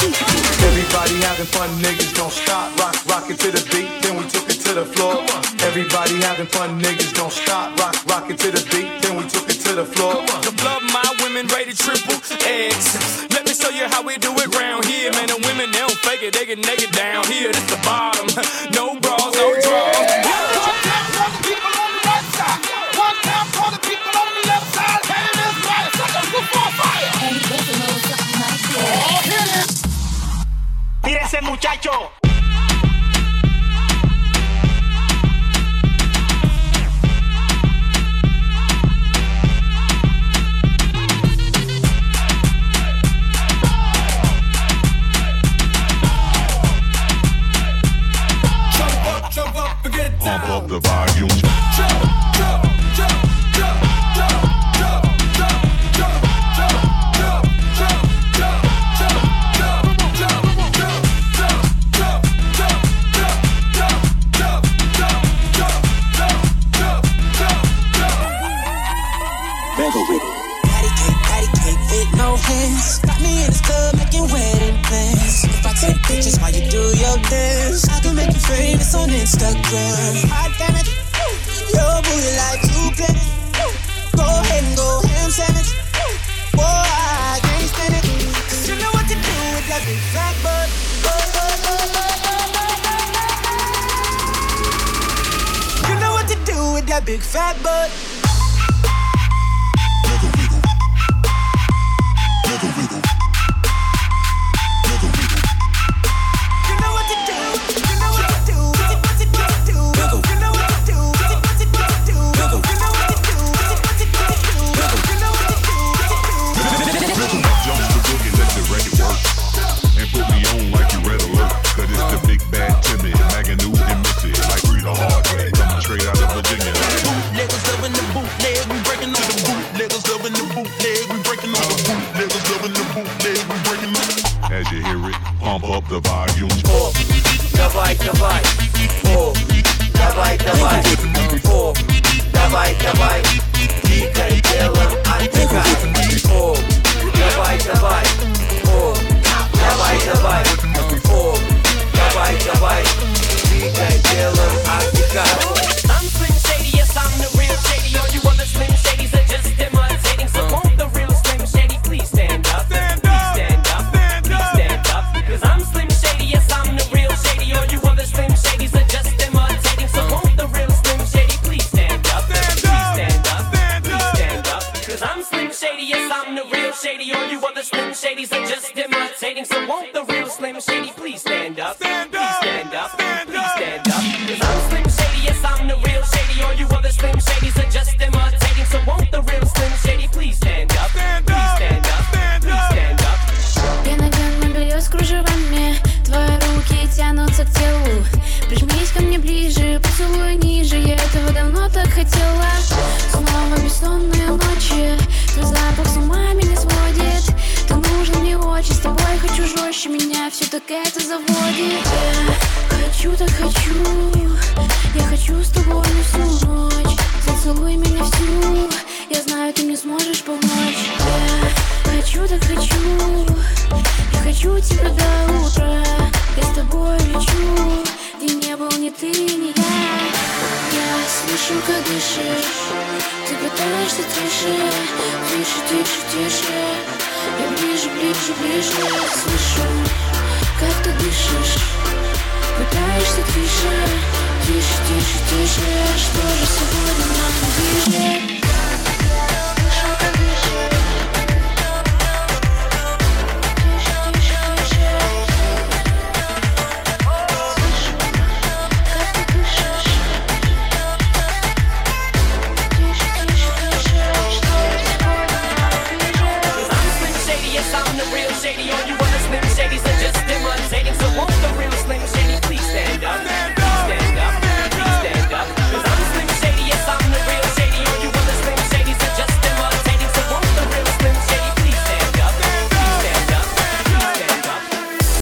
Everybody having fun, niggas don't stop. Rock, rock it to the beat, then we took it to the floor. Everybody having fun, niggas don't stop. Rock, rock it to the beat, then we took it to the floor. The blood, my women rated triple X. Let me show you how we do it round here, man. The women they don't fake it, they get naked down here. This the bottom, muchacho. Hands. Got me in the club making wedding plans. If I take pictures while you do your dance, I can make you famous on Instagram. God damn it, your booty like two planets. Go ahead and go ham sandwich. Boy, I can't stand it. 'Cause you know what to do with that big fat butt. You know what to do with that big fat butt. As you hear it, pump up the volume. Давай, давай. О, давай, давай. О, давай, давай. Дикое дело, отдыхай. О, давай, давай. О, давай, давай. Just imitating. So won't the real Slim Shady please stand up? Stand up, stand up, please stand up. Cause I'm Slim Shady, yes, I'm the real Shady. All you other Slim Shadys are just imitating. So won't the real Slim Shady please stand up? Please stand up, please stand up. Пенограмма белье с кружевами Твои руки тянутся к телу Прижмись ко мне ближе, поцелуй ниже Я этого давно так хотела жестче Меня все так это заводит. Я хочу, так хочу. Я хочу с тобой на всю ночь. Зацелуй меня всю. Я знаю, ты мне сможешь помочь. Я хочу, так хочу. Я хочу тебя до утра. Я с тобой лечу. Где не был ни ты, ни я. Я слышу, как дышишь. Ты пытаешься тише. Тише, тише, тише Я ближе, ближе, ближе Слышу, как ты дышишь Пытаешься тише Тише, тише, тише Что же сегодня нам ближе? I'm the real shady on you.